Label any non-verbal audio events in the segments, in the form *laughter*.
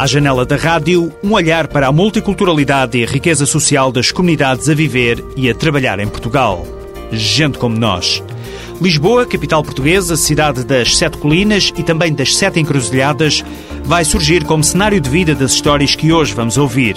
À janela da rádio, um olhar para a multiculturalidade e a riqueza social das comunidades a viver e a trabalhar em Portugal. Gente como nós. Lisboa, capital portuguesa, cidade das sete colinas e também das sete encruzilhadas, vai surgir como cenário de vida das histórias que hoje vamos ouvir.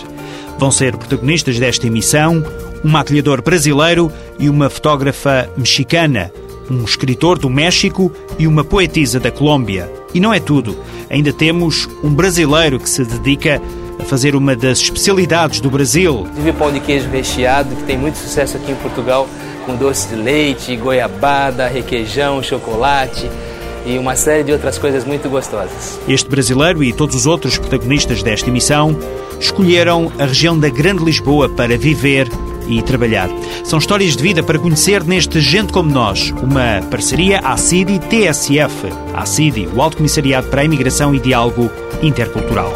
Vão ser protagonistas desta emissão um maquilhador brasileiro e uma fotógrafa mexicana, um escritor do México e uma poetisa da Colômbia. E não é tudo. Ainda temos um brasileiro que se dedica a fazer uma das especialidades do Brasil. Tive pão de queijo recheado, que tem muito sucesso aqui em Portugal, com doce de leite, goiabada, requeijão, chocolate e uma série de outras coisas muito gostosas. Este brasileiro e todos os outros protagonistas desta emissão escolheram a região da Grande Lisboa para viver e trabalhar. São histórias de vida para conhecer neste Gente Como Nós, uma parceria ACIDI-TSF. ACIDI, o Alto Comissariado para a Imigração e Diálogo Intercultural.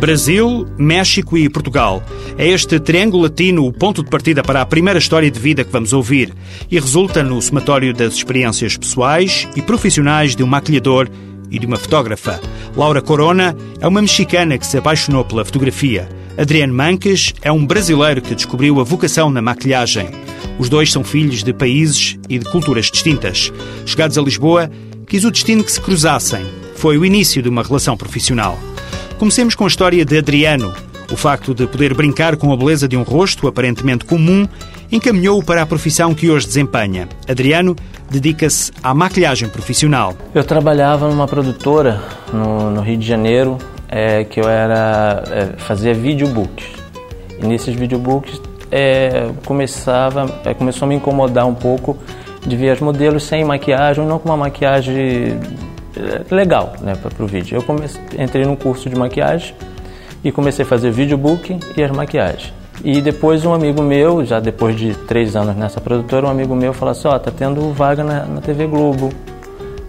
Brasil, México e Portugal. É este triângulo latino o ponto de partida para a primeira história de vida que vamos ouvir e resulta no somatório das experiências pessoais e profissionais de um maquilhador e de uma fotógrafa. Laura Corona é uma mexicana que se apaixonou pela fotografia. Adriano Manques é um brasileiro que descobriu a vocação na maquilhagem. Os dois são filhos de países e de culturas distintas. Chegados a Lisboa, quis o destino que se cruzassem. Foi o início de uma relação profissional. Comecemos com a história de Adriano. O facto de poder brincar com a beleza de um rosto aparentemente comum encaminhou-o para a profissão que hoje desempenha. Adriano dedica-se à maquilhagem profissional. Eu trabalhava numa produtora no, no Rio de Janeiro é, que eu era é, fazia videobooks. E nesses videobooks é, começava é, começou a me incomodar um pouco de ver as modelos sem maquiagem, não com uma maquiagem legal né, para o vídeo. Eu comecei, entrei num curso de maquiagem e comecei a fazer videobook e as maquiagens. E depois um amigo meu, já depois de três anos nessa produtora, um amigo meu falou assim, ó, oh, tá tendo vaga na, na TV Globo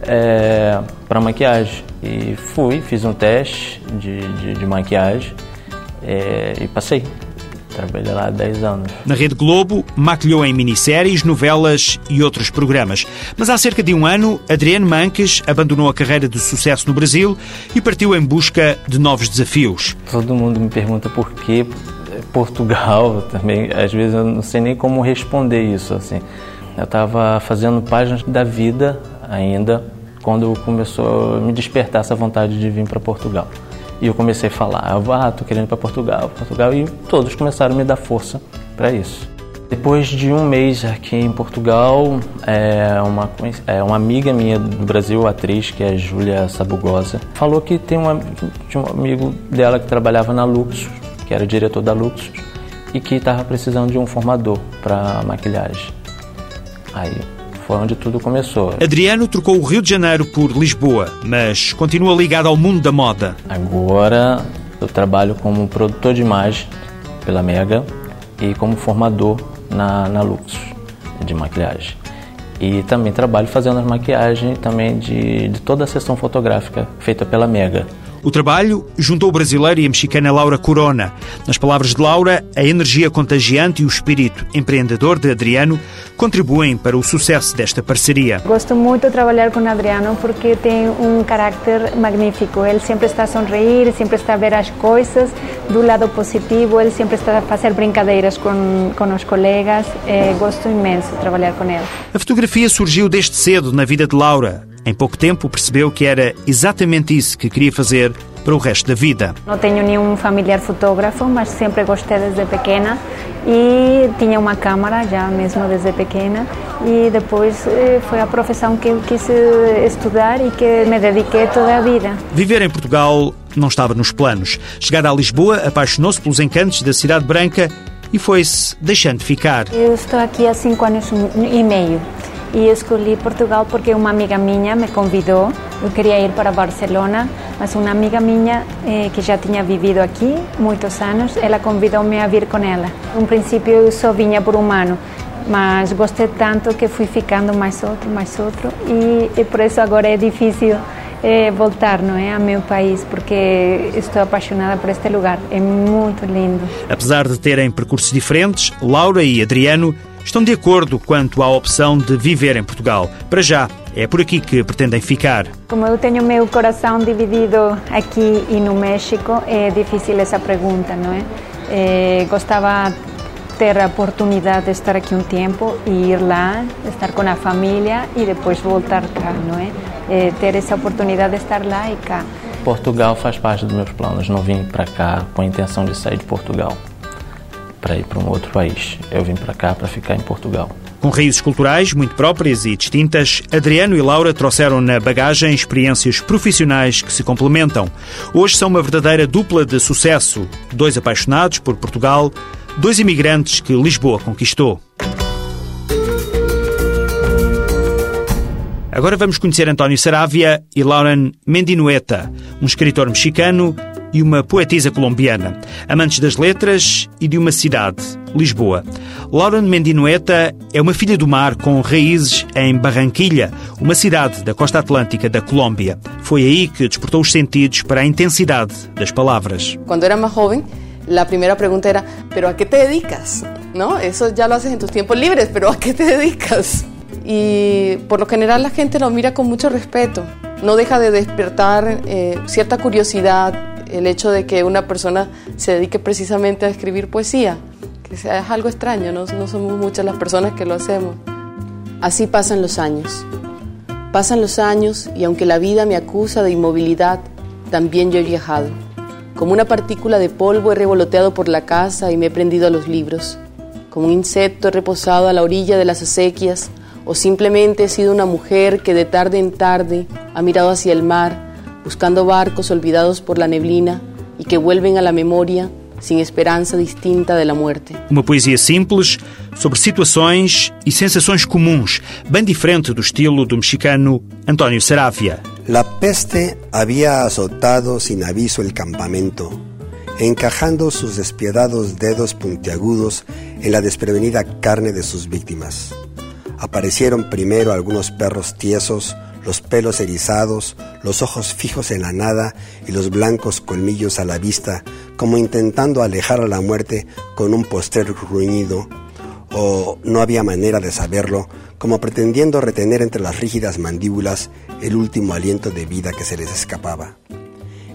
é, para maquiagem. E fui, fiz um teste de, de, de maquiagem é, e passei. Trabalhei lá há 10 anos. Na Rede Globo, maquilhou em minisséries, novelas e outros programas. Mas há cerca de um ano, Adriano Manques abandonou a carreira de sucesso no Brasil e partiu em busca de novos desafios. Todo mundo me pergunta por que Portugal *laughs* também. Às vezes eu não sei nem como responder isso. Assim. Eu estava fazendo páginas da vida ainda quando começou a me despertar essa vontade de vir para Portugal. E eu comecei a falar, ah, tô querendo ir para Portugal, Portugal, e todos começaram a me dar força para isso. Depois de um mês aqui em Portugal, é uma, é uma amiga minha do Brasil, atriz, que é Júlia Sabugosa, falou que tem uma, tinha um amigo dela que trabalhava na Luxus, que era diretor da Luxus, e que estava precisando de um formador para maquilhagem. Aí foi onde tudo começou. Adriano trocou o Rio de Janeiro por Lisboa, mas continua ligado ao mundo da moda. Agora eu trabalho como produtor de imagem pela Mega e como formador na, na Lux de maquilhagem. E também trabalho fazendo as maquiagens também de, de toda a sessão fotográfica feita pela Mega. O trabalho juntou o brasileiro e a mexicana Laura Corona. Nas palavras de Laura, a energia contagiante e o espírito empreendedor de Adriano contribuem para o sucesso desta parceria. Gosto muito de trabalhar com Adriano porque tem um caráter magnífico. Ele sempre está a sorrir, sempre está a ver as coisas do lado positivo, ele sempre está a fazer brincadeiras com, com os colegas. É, gosto imenso de trabalhar com ele. A fotografia surgiu desde cedo na vida de Laura. Em pouco tempo percebeu que era exatamente isso que queria fazer para o resto da vida. Não tenho nenhum familiar fotógrafo, mas sempre gostei desde pequena e tinha uma câmera já mesmo desde pequena e depois eh, foi a profissão que eu quis eh, estudar e que me dediquei toda a vida. Viver em Portugal não estava nos planos. Chegada a Lisboa, apaixonou-se pelos encantos da cidade branca e foi-se deixando ficar. Eu estou aqui há cinco anos e meio e escolhi Portugal porque uma amiga minha me convidou. Eu queria ir para Barcelona, mas uma amiga minha eh, que já tinha vivido aqui muitos anos, ela convidou-me a vir com ela. No princípio eu só vinha por um ano, mas gostei tanto que fui ficando mais outro, mais outro e, e por isso agora é difícil eh, voltar não é, ao meu país, porque estou apaixonada por este lugar. É muito lindo. Apesar de terem percursos diferentes, Laura e Adriano estão de acordo quanto à opção de viver em Portugal. Para já, é por aqui que pretendem ficar. Como eu tenho meu coração dividido aqui e no México, é difícil essa pergunta, não é? é gostava ter a oportunidade de estar aqui um tempo e ir lá, estar com a família e depois voltar cá, não é? é ter essa oportunidade de estar lá e cá. Portugal faz parte dos meus planos. Não vim para cá com a intenção de sair de Portugal para ir para um outro país. Eu vim para cá para ficar em Portugal. Com raízes culturais muito próprias e distintas, Adriano e Laura trouxeram na bagagem experiências profissionais que se complementam. Hoje são uma verdadeira dupla de sucesso. Dois apaixonados por Portugal, dois imigrantes que Lisboa conquistou. Agora vamos conhecer António Saravia e Lauren Mendinueta, um escritor mexicano e uma poetisa colombiana, amantes das letras e de uma cidade, Lisboa. Lauren Mendinueta é uma filha do mar com raízes em Barranquilha, uma cidade da costa atlântica da Colômbia. Foi aí que despertou os sentidos para a intensidade das palavras. Quando era mais jovem, a primeira pergunta era: "Pero a que te dedicas?" ¿No? Eso ya lo haces en tus tiempos libres, pero ¿a qué te dedicas? Y por lo general la gente lo mira con mucho respeto. No deja de despertar eh, cierta curiosidad el hecho de que una persona se dedique precisamente a escribir poesía, que es algo extraño, no, no somos muchas las personas que lo hacemos. Así pasan los años. Pasan los años y aunque la vida me acusa de inmovilidad, también yo he viajado. Como una partícula de polvo he revoloteado por la casa y me he prendido a los libros. Como un insecto he reposado a la orilla de las acequias o simplemente he sido una mujer que de tarde en tarde ha mirado hacia el mar buscando barcos olvidados por la neblina e que vuelven a la memoria sem esperança distinta da morte. Uma poesia simples sobre situações e sensações comuns, bem diferente do estilo do mexicano Antonio Saravia. La peste había azotado sin aviso el campamento, encajando sus despiadados dedos puntiagudos en la desprevenida carne de sus víctimas. Aparecieron primero algunos perros tiesos, los pelos erizados, los ojos fijos en la nada y los blancos colmillos a la vista, como intentando alejar a la muerte con un postrer ruñido, o no había manera de saberlo, como pretendiendo retener entre las rígidas mandíbulas el último aliento de vida que se les escapaba.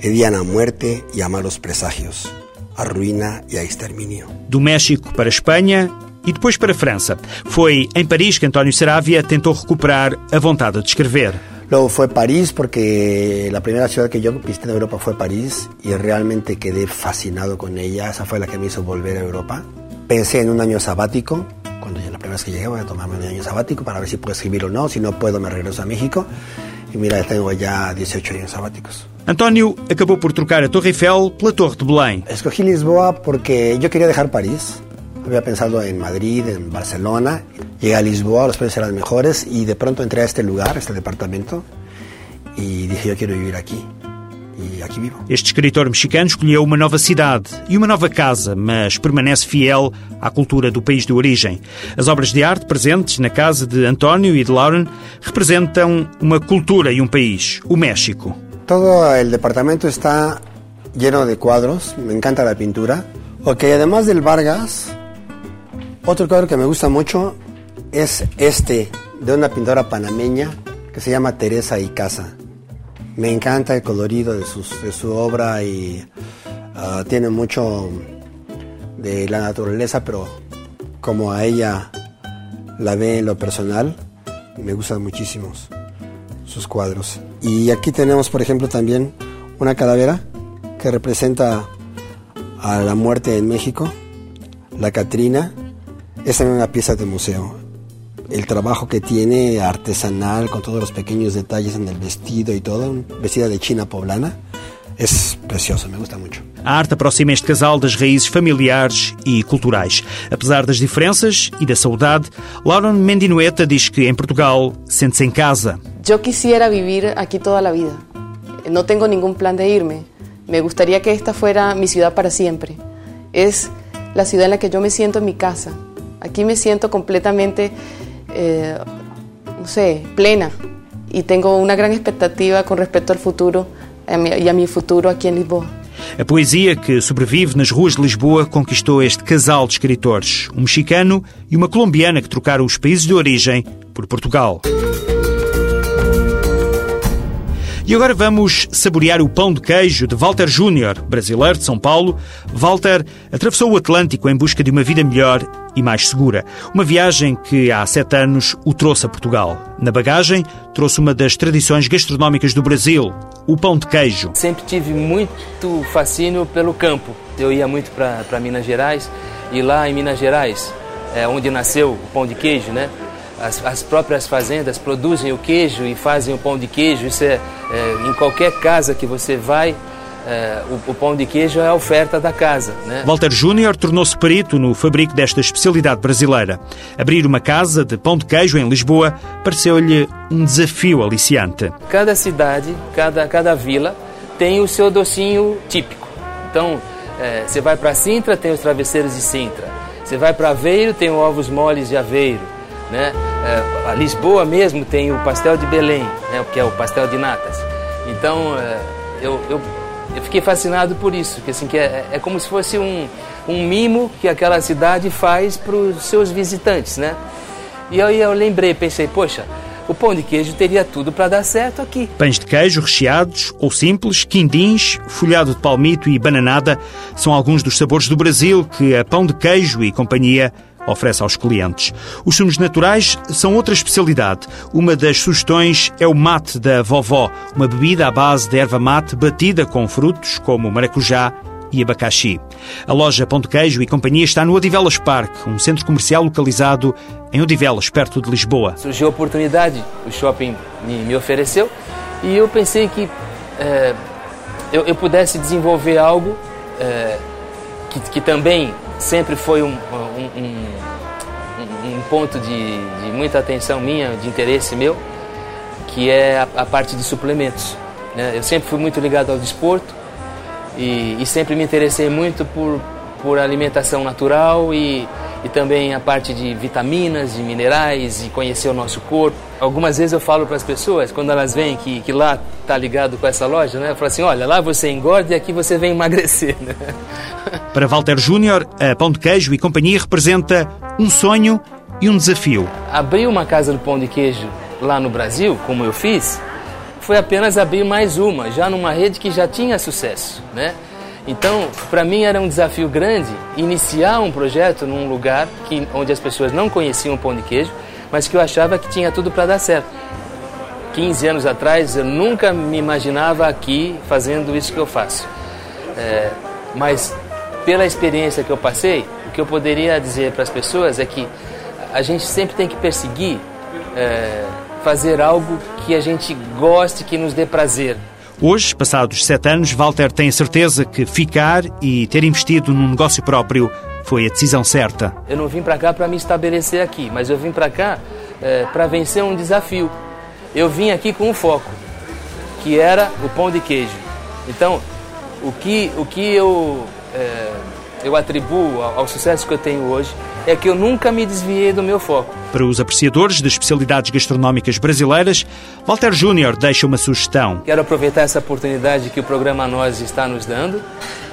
Hedían a muerte y a malos presagios, a ruína y a exterminio. Do México para Espanha e depois para a França. Foi em Paris que António Saravia tentou recuperar a vontade de escrever. Luego fue París porque la primera ciudad que yo visité en Europa fue París y realmente quedé fascinado con ella. Esa fue la que me hizo volver a Europa. Pensé en un año sabático. Cuando ya la primera vez que llegué voy a tomarme un año sabático para ver si puedo escribir o no. Si no puedo me regreso a México. Y mira, tengo ya 18 años sabáticos. António acabou por trocar a Torre Eiffel pela Torre de Belém. Escogí Lisboa porque yo quería dejar París. Había pensado en Madrid, en Barcelona. Llegué a Lisboa, los precios eran mejores y de pronto entré a este lugar, a este departamento, y dije, yo quiero vivir aquí. E aqui vivo. Este escritor mexicano escolheu uma nova cidade e uma nova casa, mas permanece fiel à cultura do país de origem. As obras de arte presentes na casa de António e de Lauren representam uma cultura e um país, o México. Todo o departamento está lleno de quadros, me encanta a pintura, porque además del Vargas, Otro cuadro que me gusta mucho es este, de una pintora panameña que se llama Teresa Icaza. Me encanta el colorido de, su obra y ah, tiene mucho de la naturaleza, pero como a ella la ve en lo personal, me gustan muchísimo sus cuadros. Y aquí tenemos, por ejemplo, también una calavera que representa a la muerte en México, la Catrina, es también una pieza de museo. El trabajo que tiene artesanal, con todos los pequeños detalles en el vestido y todo, vestida de china poblana, é precioso, me gusta muito. A arte aproxima este casal das raízes familiares e culturais. Apesar das diferenças e da saudade, Lauren Mendinueta diz que em Portugal sente-se em casa. Eu quisiera vivir aqui toda a vida. Não tenho nenhum plano de irme. Me gustaría que esta fuera mi ciudad para siempre. Es la ciudad en la que yo me siento en mi casa. Aquí me siento completamente, eh, no sé, plena y tengo una gran expectativa con respecto al futuro e a mi futuro aqui em Lisboa. A poesia que sobrevive nas ruas de Lisboa conquistou este casal de escritores, um mexicano e uma colombiana que trocaram os países de origem por Portugal. E agora vamos saborear o pão de queijo de Walter Júnior, brasileiro de São Paulo. Walter atravessou o Atlântico em busca de uma vida melhor e mais segura. Uma viagem que há sete anos o trouxe a Portugal. Na bagagem, trouxe uma das tradições gastronómicas do Brasil, o pão de queijo. Sempre tive muito fascínio pelo campo. Eu ia muito para Minas Gerais e lá em Minas Gerais, é onde nasceu o pão de queijo, né? As, as, próprias fazendas produzem o queijo e fazem o pão de queijo. Isso é, é em qualquer casa que você vai, é, o, o, pão de queijo é a oferta da casa. Né? Walter Júnior tornou-se perito no fabrico desta especialidade brasileira. Abrir uma casa de pão de queijo em Lisboa pareceu-lhe um desafio aliciante. Cada cidade, cada, cada vila tem o seu docinho típico. Então, é, você vai para Sintra, tem os travesseiros de Sintra. Você vai para Aveiro, tem ovos moles de Aveiro. Né? É, a Lisboa mesmo tem o pastel de Belém, né? que é o pastel de natas. Então é, eu, eu, eu, fiquei fascinado por isso, que, assim, que é, é como se fosse um, um mimo que aquela cidade faz para os seus visitantes. Né? E aí eu lembrei, pensei, poxa, o pão de queijo teria tudo para dar certo aqui. Pães de queijo recheados ou simples, quindins, folhado de palmito e bananada são alguns dos sabores do Brasil que a Pão de Queijo e Companhia oferece aos clientes. Os sumos naturais são outra especialidade. Uma das sugestões é o mate da vovó, uma bebida à base de erva mate batida com frutos como maracujá e abacaxi. A loja de Queijo e Companhia está no Odivelas Park, um centro comercial localizado em Odivelas, perto de Lisboa. Surgiu a oportunidade, o shopping me, ofereceu e eu pensei que é, eu, eu, pudesse desenvolver algo é, que, que também sempre foi um, um, um ponto de, de, muita atenção minha, de interesse meu, que é a, a parte de suplementos. Né? Eu sempre fui muito ligado ao desporto e, e sempre me interessei muito por, por alimentação natural e, e também a parte de vitaminas, de minerais e conhecer o nosso corpo. Algumas vezes eu falo para as pessoas, quando elas veem que, que lá está ligado com essa loja, né? eu falo assim, olha, lá você engorda e aqui você vem emagrecer. Né? Para Walter Júnior, a Pão de Queijo e Companhia representa um sonho e um desafio. Abrir uma casa do pão de queijo lá no Brasil, como eu fiz, foi apenas abrir mais uma, já numa rede que já tinha sucesso, né? Então, para mim era um desafio grande iniciar um projeto num lugar que, onde as pessoas não conheciam o pão de queijo, mas que eu achava que tinha tudo para dar certo. 15 anos atrás eu nunca me imaginava aqui fazendo isso que eu faço. É, mas pela experiência que eu passei, o que eu poderia dizer para as pessoas é que a gente sempre tem que perseguir é, fazer algo que a gente goste, que nos dê prazer. Hoje, passados sete anos, Walter tem a certeza que ficar e ter investido num negócio próprio foi a decisão certa. Eu não vim para cá para me estabelecer aqui, mas eu vim para cá é, para vencer um desafio. Eu vim aqui com um foco, que era o pão de queijo. Então, o que, o que eu, é, eu atribuo ao, ao sucesso que eu tenho hoje é que eu nunca me desviei do meu foco. Para os apreciadores de especialidades gastronómicas brasileiras, Walter Júnior deixa uma sugestão. Quero aproveitar essa oportunidade que o programa Nós está nos dando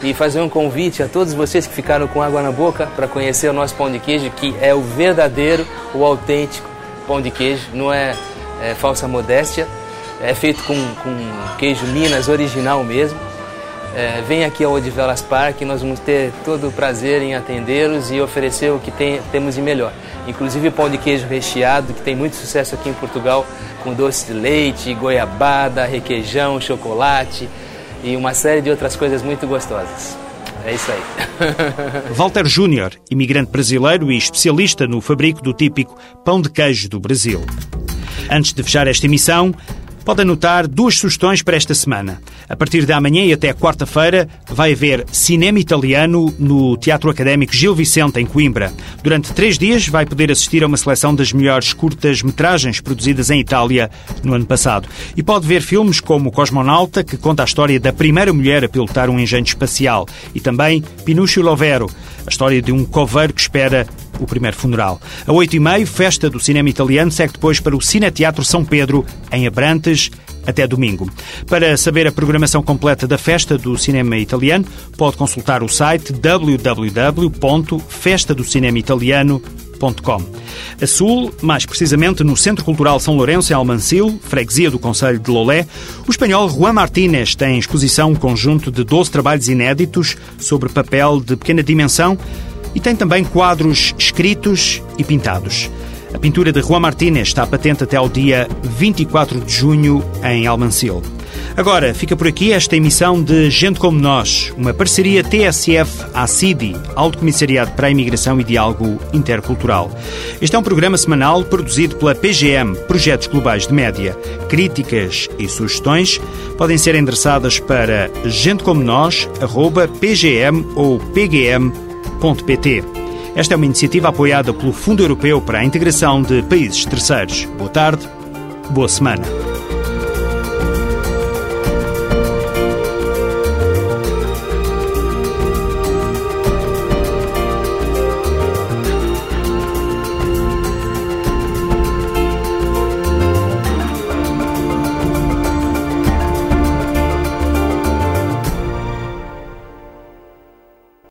e fazer um convite a todos vocês que ficaram com água na boca para conhecer o nosso pão de queijo, que é o verdadeiro, o autêntico pão de queijo, não é, é falsa modéstia, é feito com, com queijo Minas original mesmo é, vem aqui ao Odivelas Park, nós vamos ter todo o prazer em atendê-los e oferecer o que tem, temos de melhor. Inclusive pão de queijo recheado, que tem muito sucesso aqui em Portugal, com doce de leite, goiabada, requeijão, chocolate e uma série de outras coisas muito gostosas. É isso aí. *laughs* Walter Júnior, imigrante brasileiro e especialista no fabrico do típico pão de queijo do Brasil. Antes de fechar esta emissão, pode anotar duas sugestões para esta semana. A partir de amanhã e até quarta-feira vai haver cinema italiano no Teatro Académico Gil Vicente, em Coimbra. Durante três dias vai poder assistir a uma seleção das melhores curtas-metragens produzidas em Itália no ano passado. E pode ver filmes como Cosmonauta, que conta a história da primeira mulher a pilotar um engenho espacial, e também Pinúcio Lovero, a história de um coveiro que espera o primeiro funeral. A oito e meio, festa do cinema italiano segue depois para o Cineteatro São Pedro, em Abrantes, até domingo. Para saber a programação completa da Festa do Cinema Italiano, pode consultar o site www.festadocinemitaliano.com. A sul, mais precisamente no Centro Cultural São Lourenço, em Almancil, freguesia do Conselho de Lolé, o espanhol Juan Martínez tem em exposição um conjunto de 12 trabalhos inéditos sobre papel de pequena dimensão e tem também quadros escritos e pintados. A pintura de Juan Martínez está patente até ao dia 24 de junho em Almancil. Agora, fica por aqui esta emissão de Gente Como Nós, uma parceria TSF-ACIDI, Alto Comissariado para a Imigração e Diálogo Intercultural. Este é um programa semanal produzido pela PGM, Projetos Globais de Média. Críticas e sugestões podem ser endereçadas para gentecomonós.pgm ou Esta é uma iniciativa apoiada pelo Fundo Europeu para a Integração de Países Terceiros. Boa tarde, boa semana.